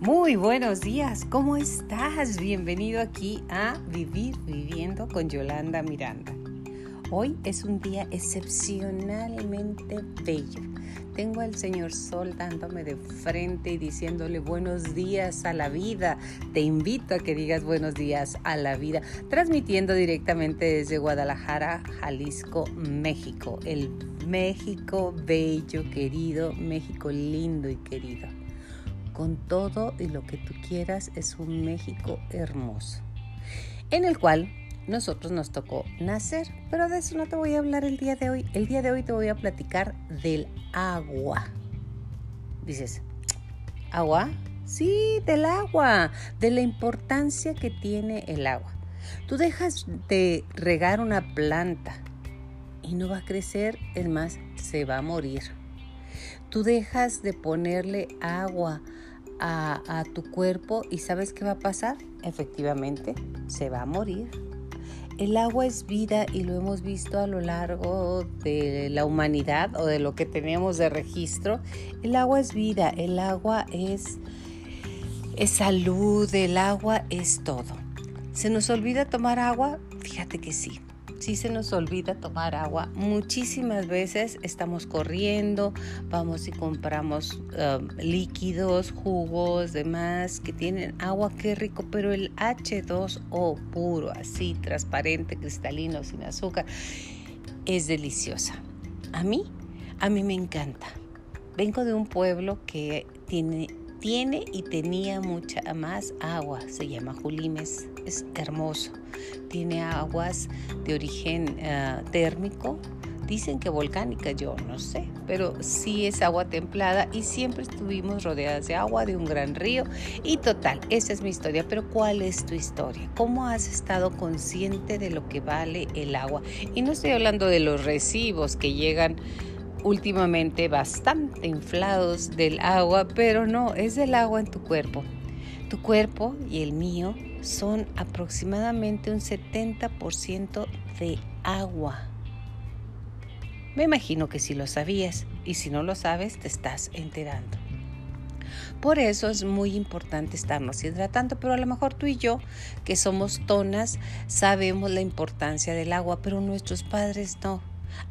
Muy buenos días, ¿cómo estás? Bienvenido aquí a Vivir Viviendo con Yolanda Miranda. Hoy es un día excepcionalmente bello. Tengo al Señor Sol dándome de frente y diciéndole buenos días a la vida. Te invito a que digas buenos días a la vida, transmitiendo directamente desde Guadalajara, Jalisco, México. El México bello, querido, México lindo y querido con todo y lo que tú quieras, es un México hermoso, en el cual nosotros nos tocó nacer, pero de eso no te voy a hablar el día de hoy. El día de hoy te voy a platicar del agua. Dices, ¿agua? Sí, del agua, de la importancia que tiene el agua. Tú dejas de regar una planta y no va a crecer, es más, se va a morir. Tú dejas de ponerle agua a, tu cuerpo y ¿sabes qué va a pasar? Efectivamente, se va a morir. El agua es vida y lo hemos visto a lo largo de la humanidad o de lo que tenemos de registro. El agua es vida, el agua es, es salud, el agua es todo. ¿Se nos olvida tomar agua? Fíjate que sí si se nos olvida tomar agua. Muchísimas veces estamos corriendo, vamos y compramos um, líquidos, jugos, demás que tienen agua, qué rico, pero el H2O puro, así, transparente, cristalino, sin azúcar, es deliciosa. A mí, a mí me encanta. Vengo de un pueblo que tiene tiene y tenía mucha más agua. Se llama Julimes. Es hermoso. Tiene aguas de origen eh, térmico. Dicen que volcánica, yo no sé, pero sí es agua templada y siempre estuvimos rodeadas de agua, de un gran río. Y total, esa es mi historia. Pero ¿cuál es tu historia? ¿Cómo has estado consciente de lo que vale el agua? Y no estoy hablando de los recibos que llegan últimamente bastante inflados del agua, pero no, es del agua en tu cuerpo. Tu cuerpo y el mío son aproximadamente un 70% de agua. Me imagino que si lo sabías y si no lo sabes te estás enterando. Por eso es muy importante estarnos hidratando, pero a lo mejor tú y yo, que somos tonas, sabemos la importancia del agua, pero nuestros padres no.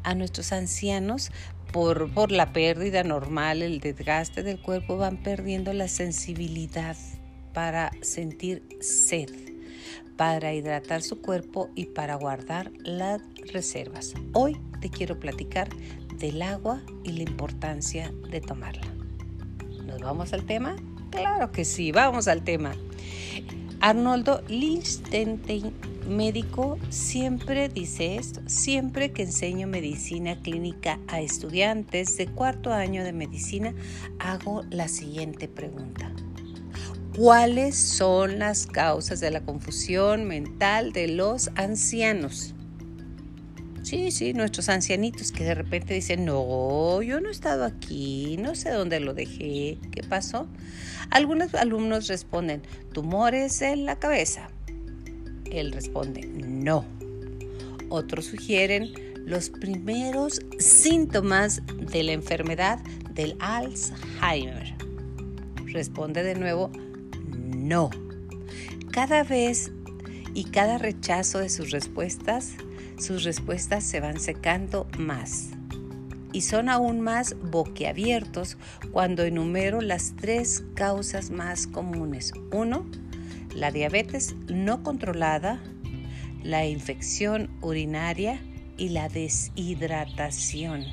A nuestros ancianos por, la pérdida normal, el desgaste del cuerpo, van perdiendo la sensibilidad para sentir sed, para hidratar su cuerpo y para guardar las reservas. Hoy te quiero platicar del agua y la importancia de tomarla. ¿Nos vamos al tema? Claro que sí, vamos al tema. Arnoldo Lichtenstein médico siempre dice esto, siempre que enseño medicina clínica a estudiantes de cuarto año de medicina, hago la siguiente pregunta. ¿Cuáles son las causas de la confusión mental de los ancianos? Sí, sí, nuestros ancianitos que de repente dicen, no, yo no he estado aquí, no sé dónde lo dejé, ¿qué pasó? Algunos alumnos responden, tumores en la cabeza, él responde, no. Otros sugieren los primeros síntomas de la enfermedad del Alzheimer. Responde de nuevo, no. Cada vez y cada rechazo de sus respuestas, sus respuestas se van secando más. Y son aún más boquiabiertos cuando enumero las tres causas más comunes. Uno, la diabetes no controlada, la infección urinaria y la deshidratación.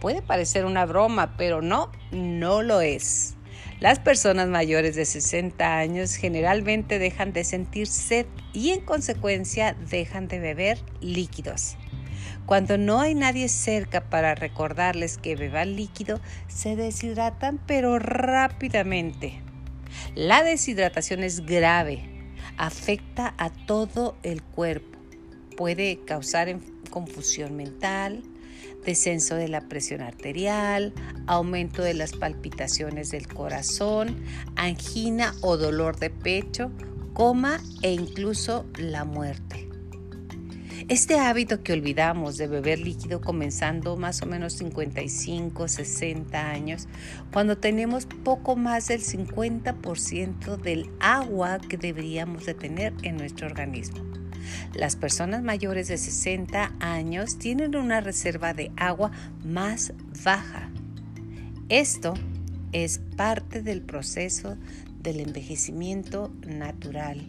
Puede parecer una broma, pero no, no lo es. Las personas mayores de 60 años generalmente dejan de sentir sed y en consecuencia dejan de beber líquidos. Cuando no hay nadie cerca para recordarles que beban líquido, se deshidratan pero rápidamente. La deshidratación es grave, afecta a todo el cuerpo, puede causar confusión mental, descenso de la presión arterial, aumento de las palpitaciones del corazón, angina o dolor de pecho, coma e incluso la muerte. Este hábito que olvidamos de beber líquido comenzando más o menos 55, 60 años, cuando tenemos poco más del 50% del agua que deberíamos de tener en nuestro organismo. Las personas mayores de 60 años tienen una reserva de agua más baja. Esto es parte del proceso del envejecimiento natural.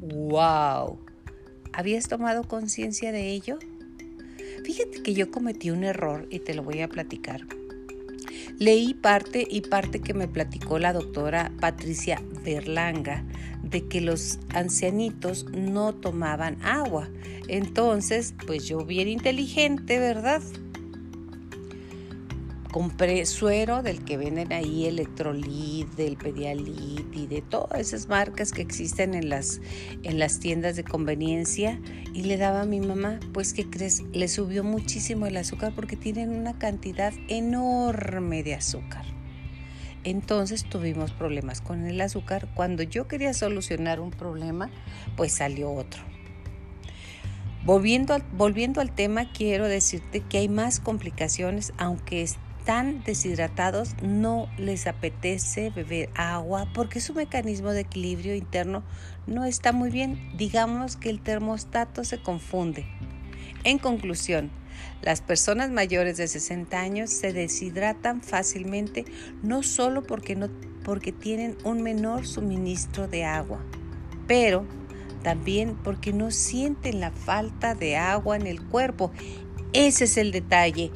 ¡Wow! ¿Habías tomado conciencia de ello? Fíjate que yo cometí un error y te lo voy a platicar. Leí parte y parte que me platicó la doctora Patricia Berlanga de que los ancianitos no tomaban agua. Entonces, pues yo bien inteligente, ¿verdad? Compré suero del que venden ahí, Electrolit, del Pedialit y de todas esas marcas que existen en las, en las tiendas de conveniencia y le daba a mi mamá, pues ¿qué crees? Le subió muchísimo el azúcar porque tienen una cantidad enorme de azúcar. Entonces tuvimos problemas con el azúcar. Cuando yo quería solucionar un problema, pues salió otro. Volviendo al, volviendo al tema, quiero decirte que hay más complicaciones, aunque están deshidratados no les apetece beber agua porque su mecanismo de equilibrio interno no está muy bien. Digamos que el termostato se confunde. En conclusión, las personas mayores de 60 años se deshidratan fácilmente no solo porque, no, porque tienen un menor suministro de agua, pero también porque no sienten la falta de agua en el cuerpo. Ese es el detalle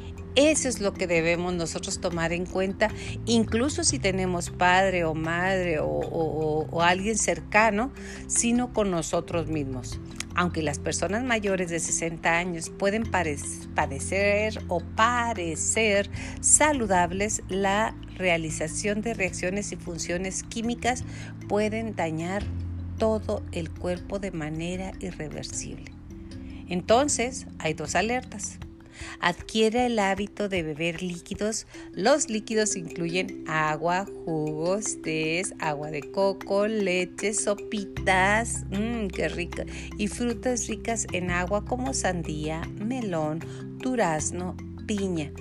eso es lo que debemos nosotros tomar en cuenta, incluso si tenemos padre o madre o, alguien cercano, sino con nosotros mismos. Aunque las personas mayores de 60 años pueden padecer o parecer saludables, la realización de reacciones y funciones químicas pueden dañar todo el cuerpo de manera irreversible. Entonces, hay dos alertas. Adquiere el hábito de beber líquidos. Los líquidos incluyen agua, jugos, tés, agua de coco, leche, sopitas, mmm, qué rico, y frutas ricas en agua como sandía, melón, durazno, piña.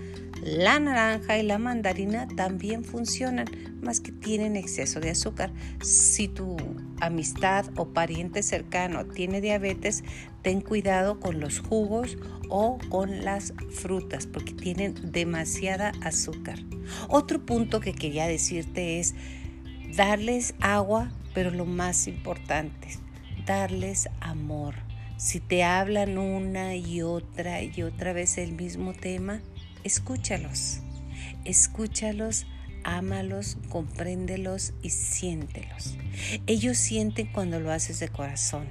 La naranja y la mandarina también funcionan, más que tienen exceso de azúcar. Si tu amistad o pariente cercano tiene diabetes, ten cuidado con los jugos o con las frutas porque tienen demasiada azúcar. Otro punto que quería decirte es darles agua, pero lo más importante, darles amor. Si te hablan una y otra y otra vez el mismo tema, escúchalos. Escúchalos ámalos, compréndelos y siéntelos. Ellos sienten cuando lo haces de corazón,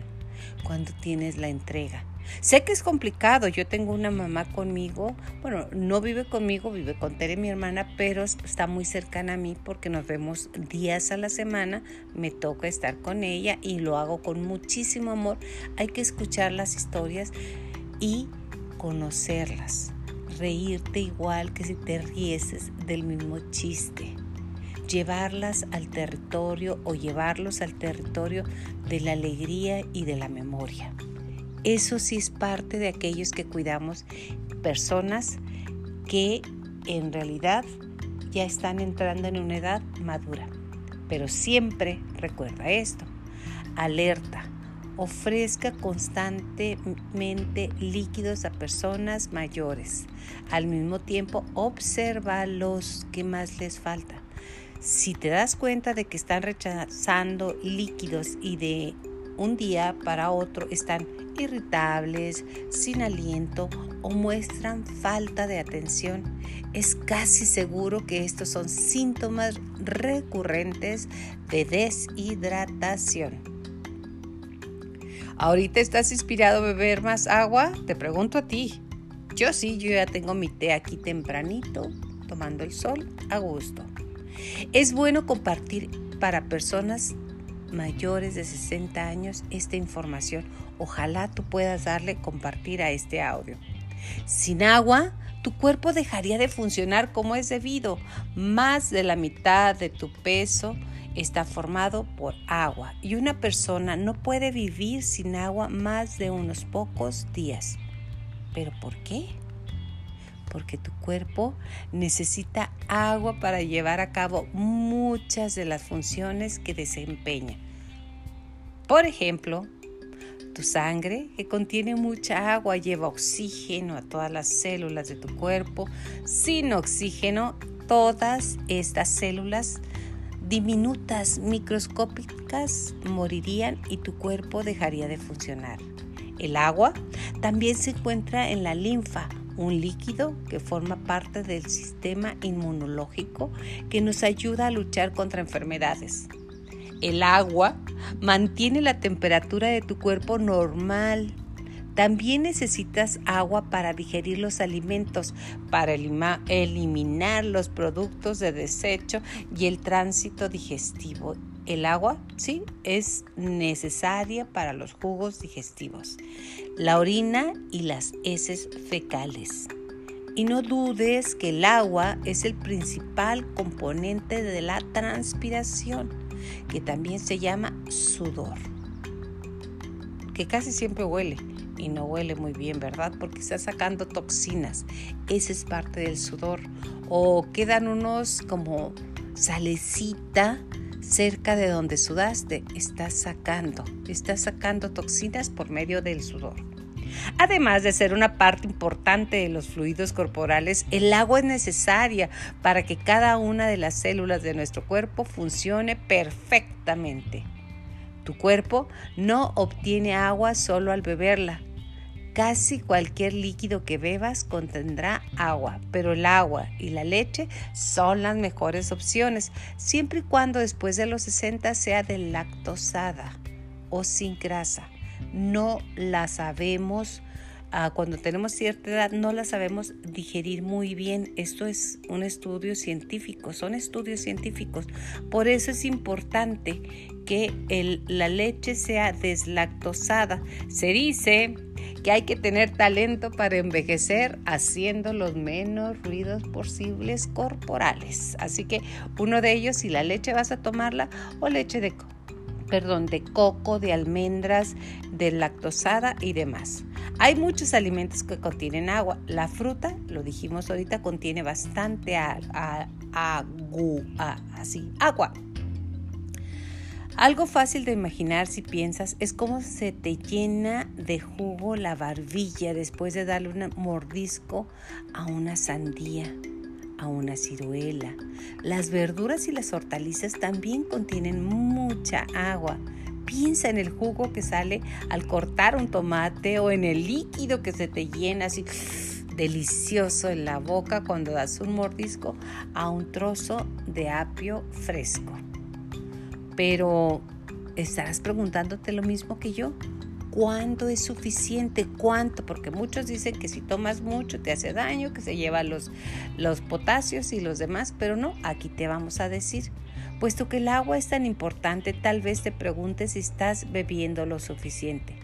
cuando tienes la entrega. Sé que es complicado, yo tengo una mamá conmigo, bueno, no vive conmigo, vive con Tere, mi hermana, pero está muy cercana a mí porque nos vemos días a la semana, me toca estar con ella y lo hago con muchísimo amor. Hay que escuchar las historias y conocerlas reírte igual que si te rieses del mismo chiste, llevarlas al territorio o llevarlos al territorio de la alegría y de la memoria. Eso sí es parte de aquellos que cuidamos personas que en realidad ya están entrando en una edad madura. Pero siempre recuerda esto, alerta, ofrezca constantemente líquidos a personas mayores. Al mismo tiempo, observa los que más les falta. Si te das cuenta de que están rechazando líquidos y de un día para otro están irritables, sin aliento o muestran falta de atención, es casi seguro que estos son síntomas recurrentes de deshidratación. ¿Ahorita estás inspirado a beber más agua? Te pregunto a ti. Yo sí, yo ya tengo mi té aquí tempranito, tomando el sol a gusto. Es bueno compartir para personas mayores de 60 años esta información. Ojalá tú puedas darle compartir a este audio. Sin agua, tu cuerpo dejaría de funcionar como es debido. Más de la mitad de tu peso está formado por agua y una persona no puede vivir sin agua más de unos pocos días. ¿Pero por qué? Porque tu cuerpo necesita agua para llevar a cabo muchas de las funciones que desempeña. Por ejemplo, tu sangre, que contiene mucha agua, lleva oxígeno a todas las células de tu cuerpo. Sin oxígeno, todas estas células diminutas, microscópicas, morirían y tu cuerpo dejaría de funcionar. El agua también se encuentra en la linfa, un líquido que forma parte del sistema inmunológico que nos ayuda a luchar contra enfermedades. El agua mantiene la temperatura de tu cuerpo normal también necesitas agua para digerir los alimentos, para eliminar los productos de desecho y el tránsito digestivo. El agua, sí, es necesaria para los jugos digestivos, la orina y las heces fecales. Y no dudes que el agua es el principal componente de la transpiración, que también se llama sudor, que casi siempre huele y no huele muy bien, ¿verdad? Porque está sacando toxinas. Esa es parte del sudor. O quedan unos como salecita cerca de donde sudaste. Estás sacando, estás sacando toxinas por medio del sudor. Además de ser una parte importante de los fluidos corporales, el agua es necesaria para que cada una de las células de nuestro cuerpo funcione perfectamente. Tu cuerpo no obtiene agua solo al beberla. Casi cualquier líquido que bebas contendrá agua, pero el agua y la leche son las mejores opciones, siempre y cuando después de los 60 sea de lactosada o sin grasa. No la sabemos Ah, cuando tenemos cierta edad no la sabemos digerir muy bien. Esto es un estudio científico, son estudios científicos. Por eso es importante que la leche sea deslactosada. Se dice que hay que tener talento para envejecer haciendo los menos ruidos posibles corporales. Así que uno de ellos, si la leche vas a tomarla o leche de perdón, de coco, de almendras, de lactosada y demás. Hay muchos alimentos que contienen agua. La fruta, lo dijimos ahorita, contiene bastante agua, así, agua. Algo fácil de imaginar si piensas es cómo se te llena de jugo la barbilla después de darle un mordisco a una sandía, a una ciruela. Las verduras y las hortalizas también contienen mucha agua. Piensa en el jugo que sale al cortar un tomate o en el líquido que se te llena así delicioso en la boca cuando das un mordisco a un trozo de apio fresco. Pero estarás preguntándote lo mismo que yo. ¿Cuánto es suficiente? ¿Cuánto? Porque muchos dicen que si tomas mucho te hace daño, que se lleva los, los potasios y los demás, pero no, aquí te vamos a decir Puesto que el agua es tan importante, tal vez te preguntes si estás bebiendo lo suficiente.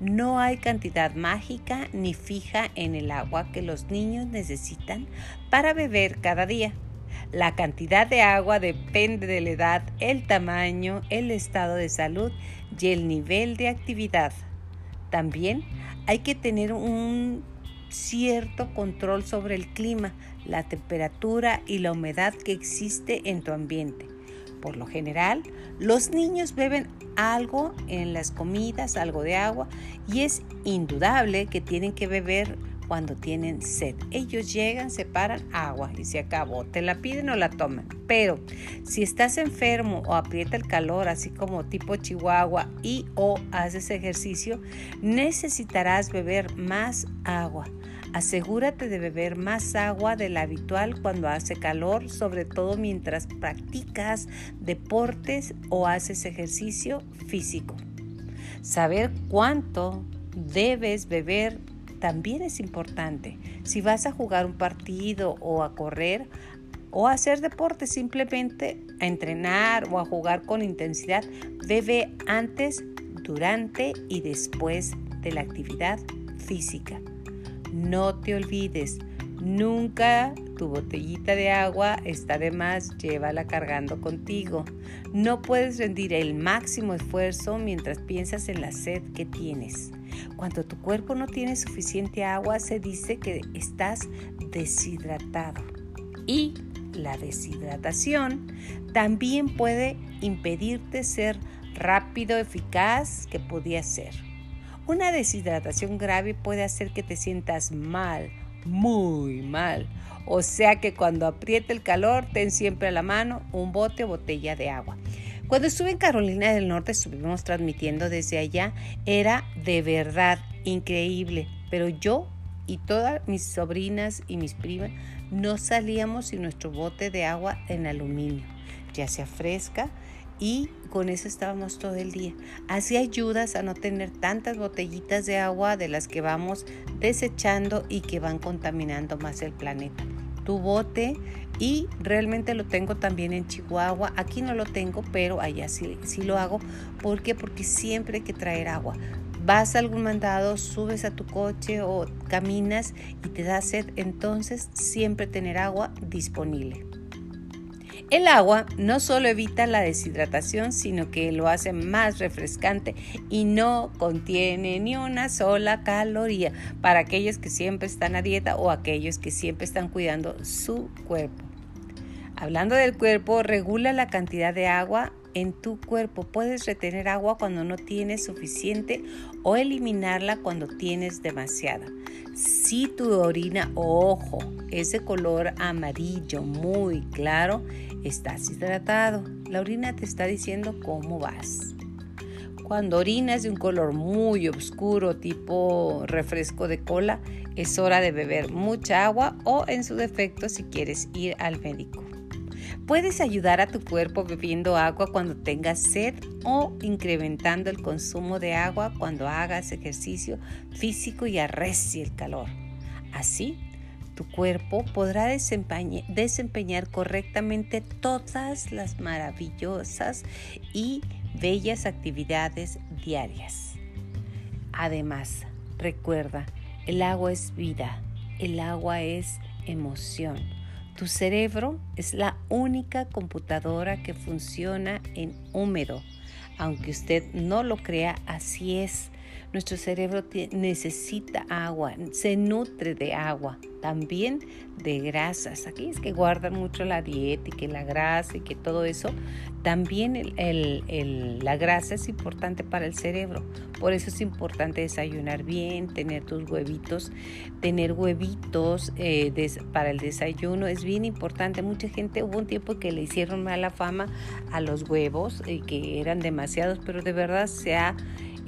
No hay cantidad mágica ni fija en el agua que los niños necesitan para beber cada día. La cantidad de agua depende de la edad, el tamaño, el estado de salud y el nivel de actividad. También hay que tener un cierto control sobre el clima, la temperatura y la humedad que existe en tu ambiente. Por lo general, los niños beben algo en las comidas, algo de agua, y es indudable que tienen que beber cuando tienen sed. Ellos llegan, se paran agua y se acabó. Te la piden o la toman. Pero si estás enfermo o aprieta el calor, así como tipo Chihuahua, y o haces ejercicio, necesitarás beber más agua. Asegúrate de beber más agua de la habitual cuando hace calor, sobre todo mientras practicas deportes o haces ejercicio físico. Saber cuánto debes beber también es importante. Si vas a jugar un partido o a correr o a hacer deporte, simplemente a entrenar o a jugar con intensidad, bebe antes, durante y después de la actividad física. No te olvides, Nunca tu botellita de agua está de más, llévala cargando contigo. No puedes rendir el máximo esfuerzo mientras piensas en la sed que tienes. Cuando tu cuerpo no tiene suficiente agua, se dice que estás deshidratado. Y la deshidratación también puede impedirte ser rápido, eficaz que podía ser. Una deshidratación grave puede hacer que te sientas mal, muy mal. O sea que cuando apriete el calor, ten siempre a la mano un bote o botella de agua. Cuando estuve en Carolina del Norte, estuvimos transmitiendo desde allá, era de verdad increíble, pero yo y todas mis sobrinas y mis primas no salíamos sin nuestro bote de agua en aluminio, ya sea fresca, y con eso estábamos todo el día. Así ayudas a no tener tantas botellitas de agua de las que vamos desechando y que van contaminando más el planeta. Tu bote y realmente lo tengo también en Chihuahua. Aquí no lo tengo, pero allá sí, sí lo hago. ¿Por qué? Porque siempre hay que traer agua. Vas a algún mandado, subes a tu coche o caminas y te da sed, entonces siempre tener agua disponible. El agua no solo evita la deshidratación, sino que lo hace más refrescante y no contiene ni una sola caloría para aquellos que siempre están a dieta o aquellos que siempre están cuidando su cuerpo. Hablando del cuerpo, regula la cantidad de agua en tu cuerpo. Puedes retener agua cuando no tienes suficiente o eliminarla cuando tienes demasiada. Si tu orina, ojo, es de color amarillo muy claro, estás hidratado. La orina te está diciendo cómo vas. Cuando orinas de un color muy oscuro, tipo refresco de cola, es hora de beber mucha agua o en su defecto si quieres ir al médico. Puedes ayudar a tu cuerpo bebiendo agua cuando tengas sed o incrementando el consumo de agua cuando hagas ejercicio físico y arrecie el calor. Así, tu cuerpo podrá desempeñar correctamente todas las maravillosas y bellas actividades diarias. Además, recuerda, el agua es vida, el agua es emoción tu cerebro es la única computadora que funciona en húmedo. Aunque usted no lo crea, así es. Nuestro cerebro necesita agua, se nutre de agua también de grasas. Aquí es que guardan mucho la dieta y que la grasa y que todo eso. También la grasa es importante para el cerebro. Por eso es importante desayunar bien, tener tus huevitos, tener huevitos eh, para el desayuno. Es bien importante. Mucha gente hubo un tiempo que le hicieron mala fama a los huevos y que eran demasiados, pero de verdad se ha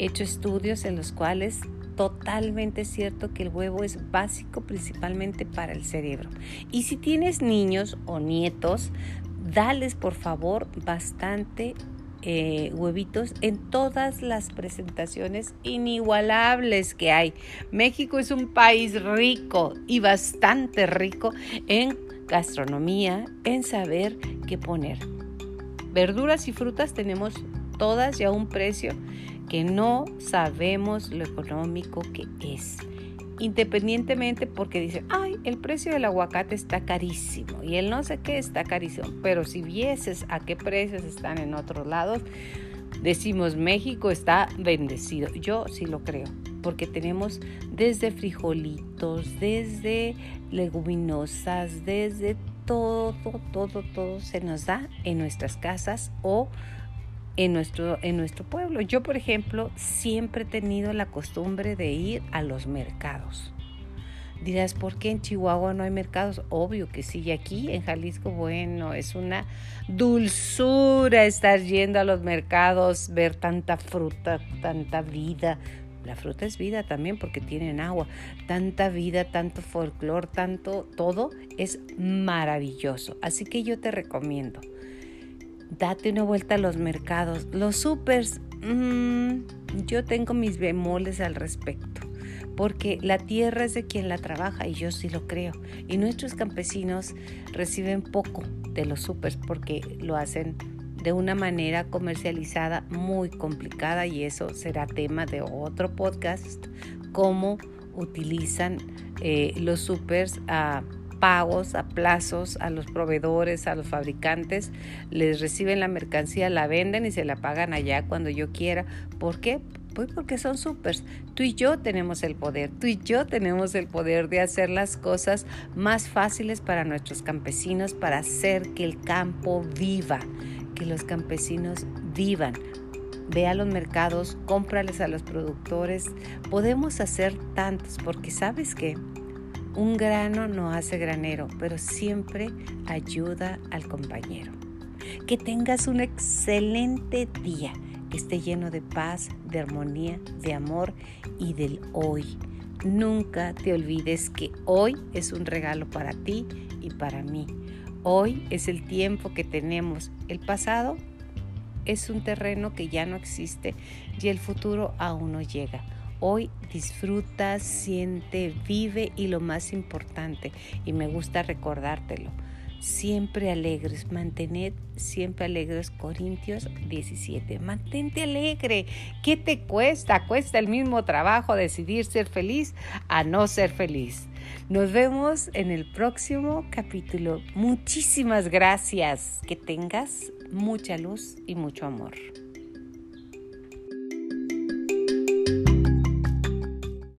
hecho estudios en los cuales totalmente cierto que el huevo es básico principalmente para el cerebro. Y si tienes niños o nietos, dales por favor bastante eh, huevitos en todas las presentaciones inigualables que hay. México es un país rico y bastante rico en gastronomía, en saber qué poner. Verduras y frutas tenemos todas y a un precio que no sabemos lo económico que es. Independientemente porque dicen, ay, el precio del aguacate está carísimo y el no sé qué está carísimo. Pero si vieses a qué precios están en otros lados, decimos México está bendecido. Yo sí lo creo, porque tenemos desde frijolitos, desde leguminosas, desde todo, todo, todo se nos da en nuestras casas o en nuestro, en nuestro pueblo. Yo, por ejemplo, siempre he tenido la costumbre de ir a los mercados. Dirás, ¿por qué en Chihuahua no hay mercados? Obvio que sí, y aquí en Jalisco, bueno, es una dulzura estar yendo a los mercados, ver tanta fruta, tanta vida. La fruta es vida también porque tienen agua. Tanta vida, tanto folclor, tanto todo es maravilloso. Así que yo te recomiendo date una vuelta a los mercados. Los supers, mm, yo tengo mis bemoles al respecto, porque la tierra es de quien la trabaja y yo sí lo creo. Y nuestros campesinos reciben poco de los supers porque lo hacen de una manera comercializada muy complicada y eso será tema de otro podcast, cómo utilizan eh, los supers a pagos, a plazos, a los proveedores, a los fabricantes, les reciben la mercancía, la venden y se la pagan allá cuando yo quiera. ¿Por qué? Pues porque son supers. Tú y yo tenemos el poder, tú y yo tenemos el poder de hacer las cosas más fáciles para nuestros campesinos, para hacer que el campo viva, que los campesinos vivan. Ve a los mercados, cómprales a los productores. Podemos hacer tantos porque sabes que un grano no hace granero, pero siempre ayuda al compañero. Que tengas un excelente día que esté lleno de paz, de armonía, de amor y del hoy. Nunca te olvides que hoy es un regalo para ti y para mí. Hoy es el tiempo que tenemos. El pasado es un terreno que ya no existe y el futuro aún no llega. Hoy disfruta, siente, vive y lo más importante, y me gusta recordártelo, siempre alegres, mantened siempre alegres. Corintios 17. Mantente alegre. ¿Qué te cuesta? Cuesta el mismo trabajo decidir ser feliz a no ser feliz. Nos vemos en el próximo capítulo. Muchísimas gracias. Que tengas mucha luz y mucho amor.